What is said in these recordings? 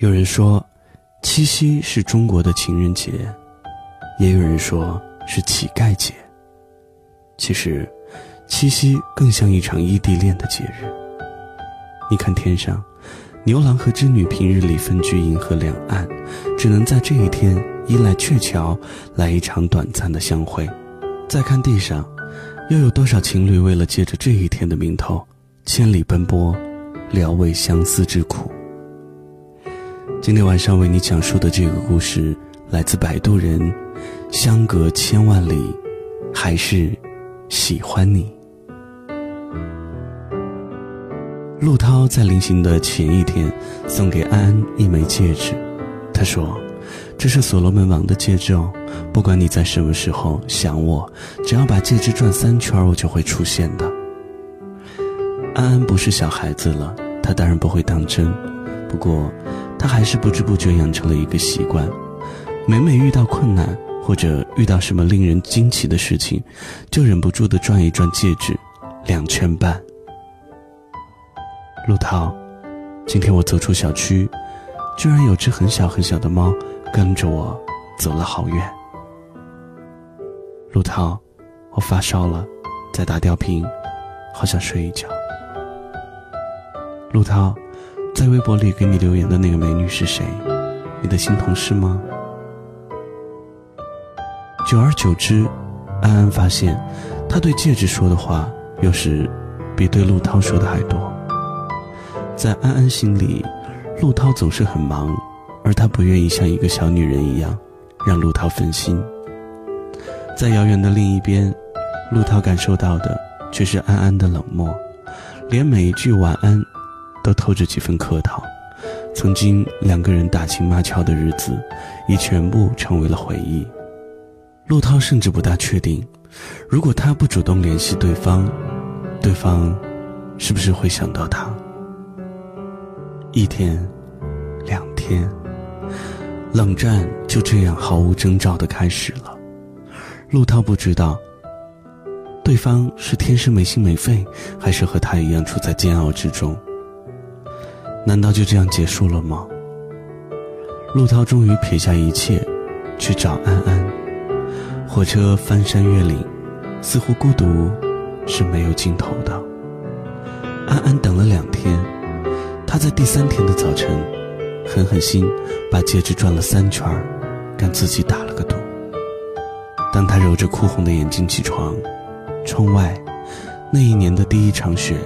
有人说，七夕是中国的情人节，也有人说是乞丐节。其实，七夕更像一场异地恋的节日。你看天上，牛郎和织女平日里分居银河两岸，只能在这一天依赖鹊桥来一场短暂的相会。再看地上，又有多少情侣为了借着这一天的名头，千里奔波，聊慰相思之苦。今天晚上为你讲述的这个故事，来自摆渡人。相隔千万里，还是喜欢你。陆涛在临行的前一天，送给安安一枚戒指。他说：“这是所罗门王的戒指哦，不管你在什么时候想我，只要把戒指转三圈，我就会出现的。”安安不是小孩子了，他当然不会当真。不过，他还是不知不觉养成了一个习惯：每每遇到困难或者遇到什么令人惊奇的事情，就忍不住的转一转戒指，两圈半。陆涛，今天我走出小区，居然有只很小很小的猫跟着我走了好远。陆涛，我发烧了，在打吊瓶，好想睡一觉。陆涛，在微博里给你留言的那个美女是谁？你的新同事吗？久而久之，安安发现，他对戒指说的话，有时比对陆涛说的还多。在安安心里，陆涛总是很忙，而他不愿意像一个小女人一样，让陆涛分心。在遥远的另一边，陆涛感受到的却是安安的冷漠，连每一句晚安，都透着几分客套。曾经两个人打情骂俏的日子，已全部成为了回忆。陆涛甚至不大确定，如果他不主动联系对方，对方是不是会想到他？一天，两天，冷战就这样毫无征兆的开始了。陆涛不知道，对方是天生没心没肺，还是和他一样处在煎熬之中。难道就这样结束了吗？陆涛终于撇下一切，去找安安。火车翻山越岭，似乎孤独是没有尽头的。安安等了两天。他在第三天的早晨，狠狠心把戒指转了三圈儿，跟自己打了个赌。当他揉着哭红的眼睛起床，窗外那一年的第一场雪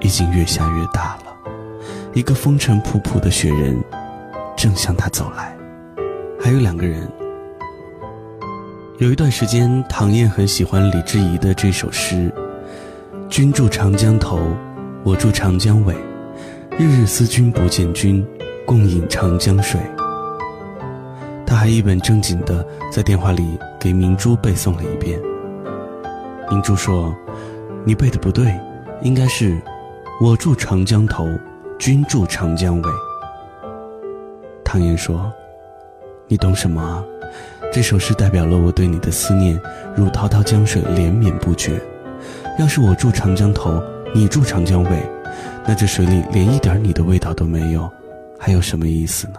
已经越下越大了，一个风尘仆仆的雪人正向他走来。还有两个人。有一段时间，唐燕很喜欢李之仪的这首诗：“君住长江头，我住长江尾。”日日思君不见君，共饮长江水。他还一本正经地在电话里给明珠背诵了一遍。明珠说：“你背的不对，应该是我住长江头，君住长江尾。”唐嫣说：“你懂什么啊？这首诗代表了我对你的思念，如滔滔江水连绵不绝。要是我住长江头，你住长江尾。”那这水里连一点你的味道都没有，还有什么意思呢？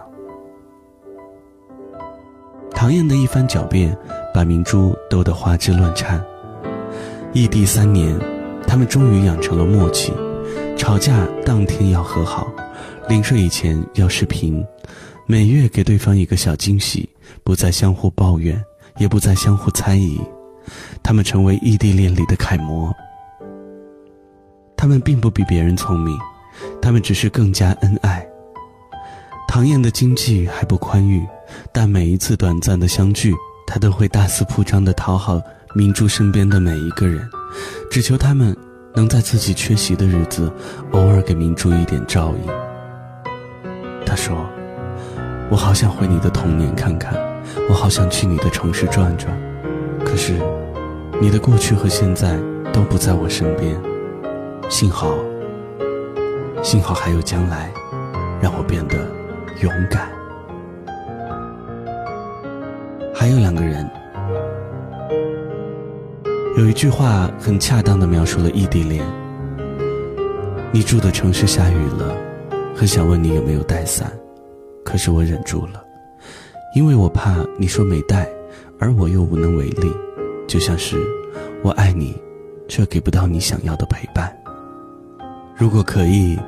唐燕的一番狡辩，把明珠逗得花枝乱颤。异地三年，他们终于养成了默契：吵架当天要和好，临睡以前要视频，每月给对方一个小惊喜，不再相互抱怨，也不再相互猜疑。他们成为异地恋里的楷模。他们并不比别人聪明，他们只是更加恩爱。唐燕的经济还不宽裕，但每一次短暂的相聚，她都会大肆铺张的讨好明珠身边的每一个人，只求他们能在自己缺席的日子，偶尔给明珠一点照应。他说：“我好想回你的童年看看，我好想去你的城市转转，可是，你的过去和现在都不在我身边。”幸好，幸好还有将来，让我变得勇敢。还有两个人，有一句话很恰当的描述了异地恋。你住的城市下雨了，很想问你有没有带伞。可是我忍住了，因为我怕你说没带，而我又无能为力，就像是我爱你，却给不到你想要的陪伴。如果可以，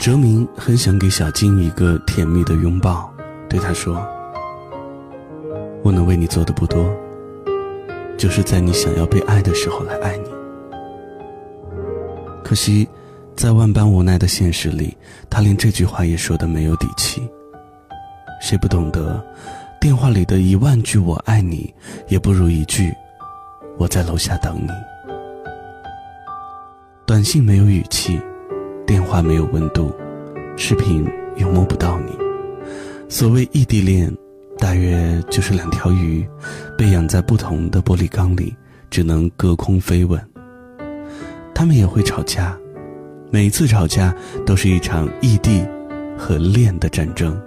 哲明很想给小金一个甜蜜的拥抱，对他说：“我能为你做的不多，就是在你想要被爱的时候来爱你。”可惜，在万般无奈的现实里，他连这句话也说的没有底气。谁不懂得，电话里的一万句“我爱你”，也不如一句“我在楼下等你”。短信没有语气，电话没有温度，视频又摸不到你。所谓异地恋，大约就是两条鱼，被养在不同的玻璃缸里，只能隔空飞吻。他们也会吵架，每次吵架都是一场异地和恋的战争。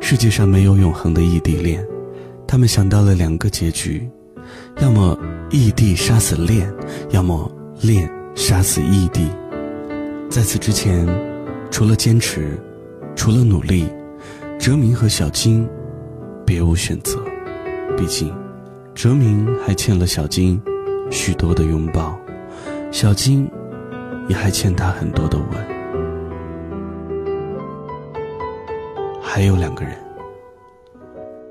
世界上没有永恒的异地恋，他们想到了两个结局：要么异地杀死恋，要么恋杀死异地。在此之前，除了坚持，除了努力，哲明和小金别无选择。毕竟，哲明还欠了小金许多的拥抱。小金，也还欠他很多的吻。还有两个人。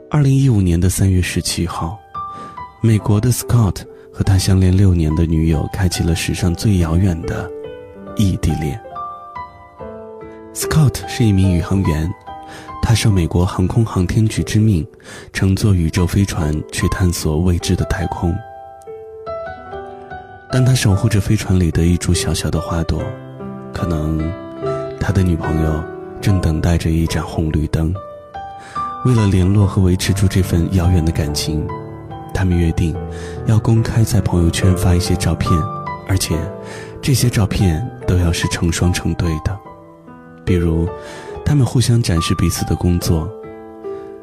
二零一五年的三月十七号，美国的 Scott 和他相恋六年的女友开启了史上最遥远的异地恋。Scott 是一名宇航员，他受美国航空航天局之命，乘坐宇宙飞船去探索未知的太空。当他守护着飞船里的一株小小的花朵，可能他的女朋友正等待着一盏红绿灯。为了联络和维持住这份遥远的感情，他们约定要公开在朋友圈发一些照片，而且这些照片都要是成双成对的。比如，他们互相展示彼此的工作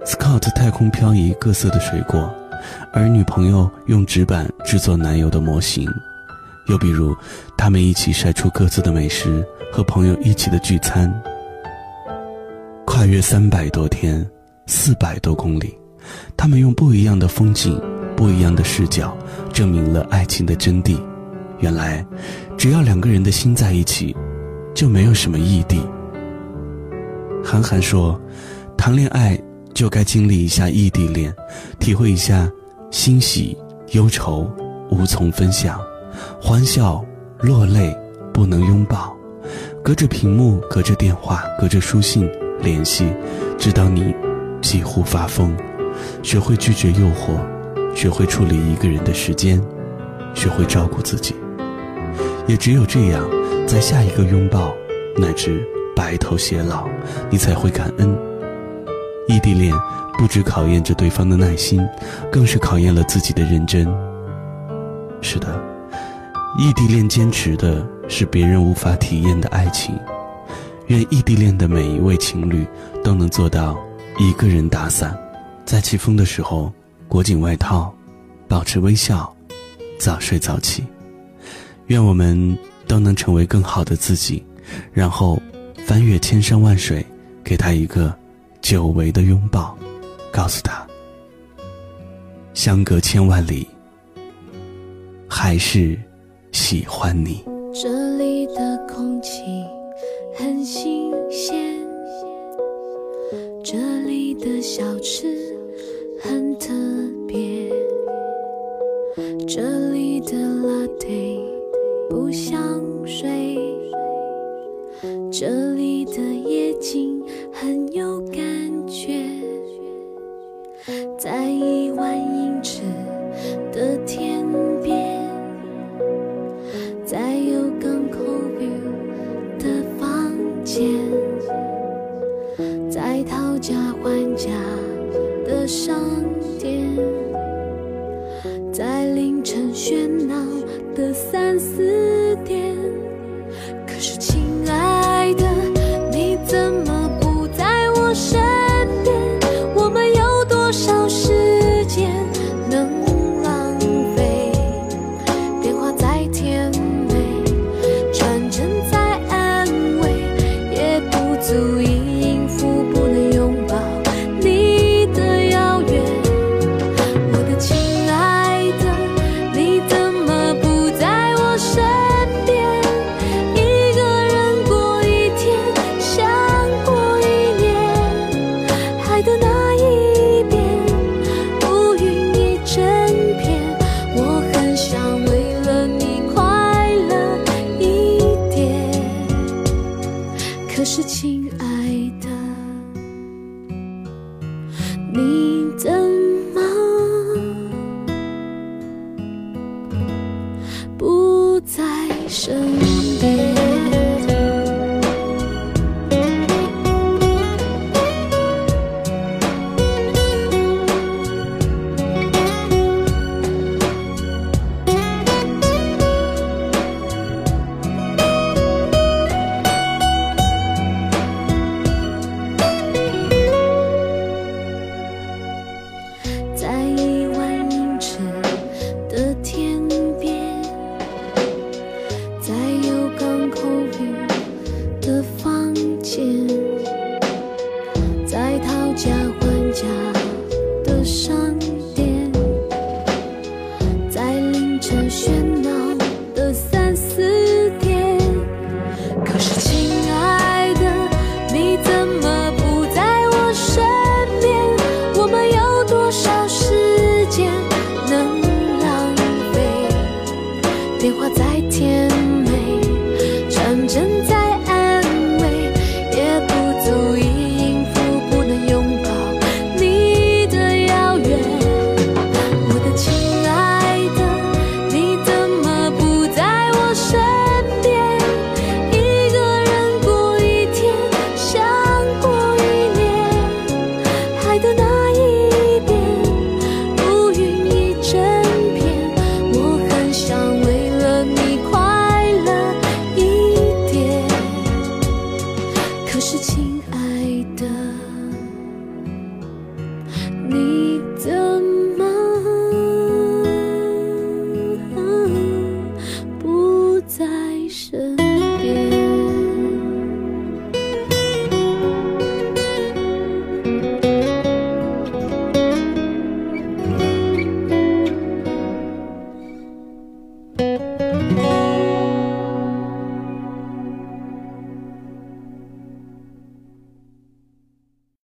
：Scott 太空漂移各色的水果，而女朋友用纸板制作男友的模型。又比如，他们一起晒出各自的美食，和朋友一起的聚餐。跨越三百多天，四百多公里，他们用不一样的风景、不一样的视角，证明了爱情的真谛。原来，只要两个人的心在一起，就没有什么异地。韩寒说：“谈恋爱就该经历一下异地恋，体会一下欣喜、忧愁无从分享。”欢笑、落泪，不能拥抱；隔着屏幕，隔着电话，隔着书信联系，直到你几乎发疯。学会拒绝诱惑，学会处理一个人的时间，学会照顾自己。也只有这样，在下一个拥抱乃至白头偕老，你才会感恩。异地恋不只考验着对方的耐心，更是考验了自己的认真。是的。异地恋坚持的是别人无法体验的爱情，愿异地恋的每一位情侣都能做到一个人打伞，在起风的时候裹紧外套，保持微笑，早睡早起。愿我们都能成为更好的自己，然后翻越千山万水，给他一个久违的拥抱，告诉他：相隔千万里，还是。喜欢你。这里的空气很新鲜，这里的小吃很特别，这里的辣腿不像水，这里的夜景很有感觉，在一万